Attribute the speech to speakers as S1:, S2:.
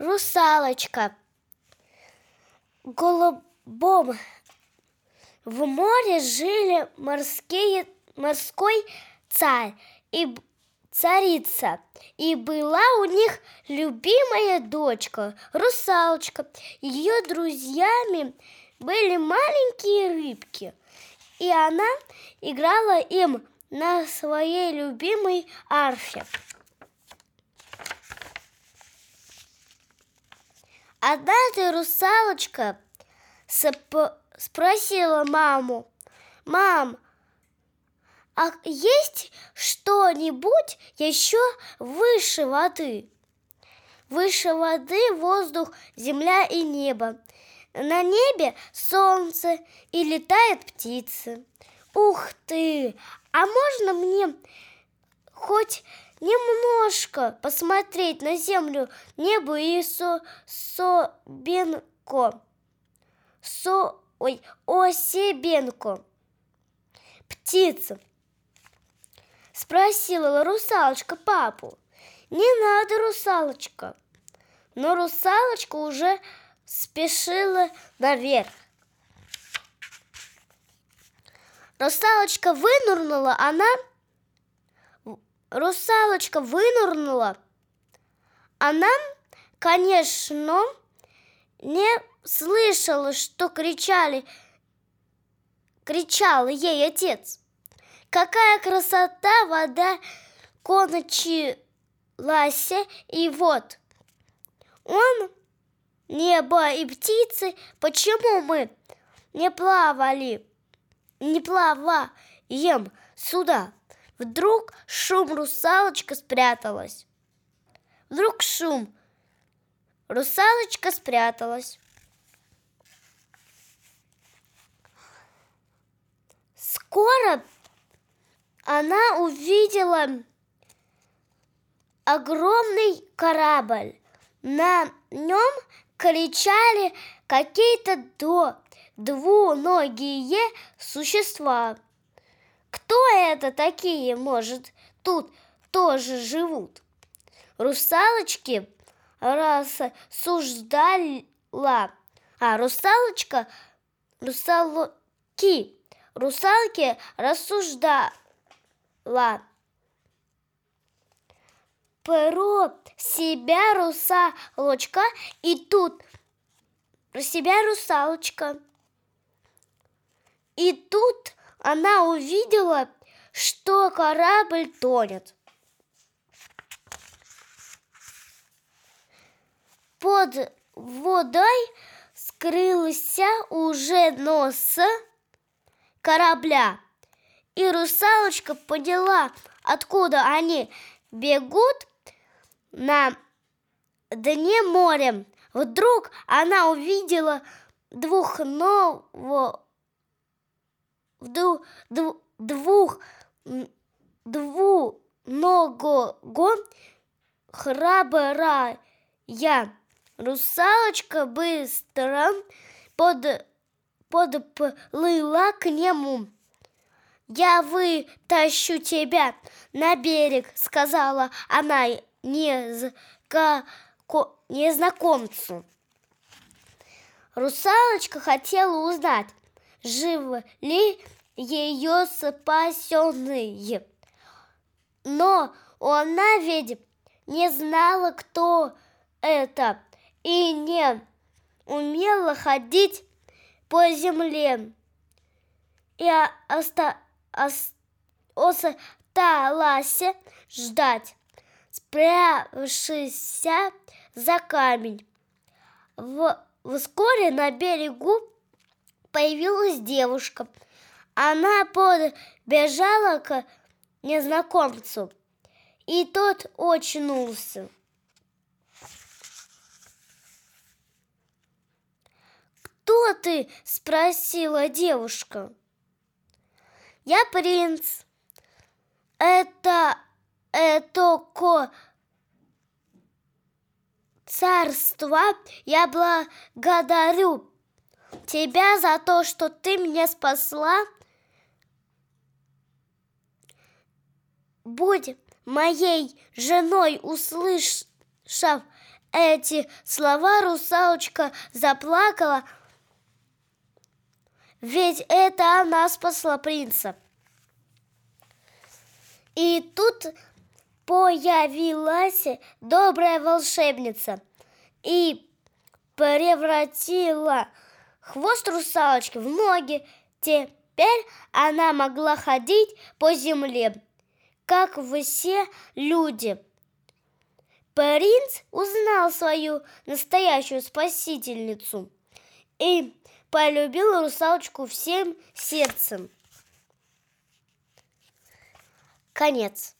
S1: русалочка. Голубом в море жили морские, морской царь и царица. И была у них любимая дочка, русалочка. Ее друзьями были маленькие рыбки. И она играла им на своей любимой арфе. Однажды русалочка спросила маму, «Мам, а есть что-нибудь еще выше воды?» Выше воды воздух, земля и небо. На небе солнце и летают птицы. Ух ты! А можно мне хоть немножко посмотреть на землю, небо и со собенко. Со ой, осебенко. Птица. Спросила русалочка папу. Не надо, русалочка. Но русалочка уже спешила наверх. Русалочка вынурнула, она... Русалочка вынурнула. Она, конечно, не слышала, что кричали, кричал ей отец. Какая красота, вода кончилась, и вот он, небо и птицы, почему мы не плавали? не плаваем сюда. Вдруг шум русалочка спряталась. Вдруг шум. Русалочка спряталась. Скоро она увидела огромный корабль. На нем кричали какие-то до двуногие существа. Кто это такие, может, тут тоже живут? Русалочки рассуждала, а русалочка, русалки, русалки рассуждала про себя русалочка, и тут про себя русалочка. И тут она увидела, что корабль тонет. Под водой скрылся уже нос корабля. И русалочка поняла, откуда они бегут на дне моря. Вдруг она увидела двухнового двух, двух, двуногого храбрая русалочка быстро под, подплыла к нему. «Я вытащу тебя на берег», — сказала она незнакомцу. Русалочка хотела узнать, жив ли ее спасенные. Но она ведь не знала, кто это, и не умела ходить по земле. И оста ост осталась ждать, спрявшись за камень. В, вскоре на берегу появилась девушка. Она подбежала к незнакомцу, и тот очнулся. «Кто ты?» – спросила девушка. «Я принц. Это... это ко...» царство я благодарю тебя за то, что ты меня спасла. Будь моей женой, услышав эти слова русалочка заплакала, ведь это она спасла принца. И тут появилась добрая волшебница и превратила хвост русалочки в ноги. Теперь она могла ходить по земле, как все люди. Принц узнал свою настоящую спасительницу и полюбил русалочку всем сердцем. Конец.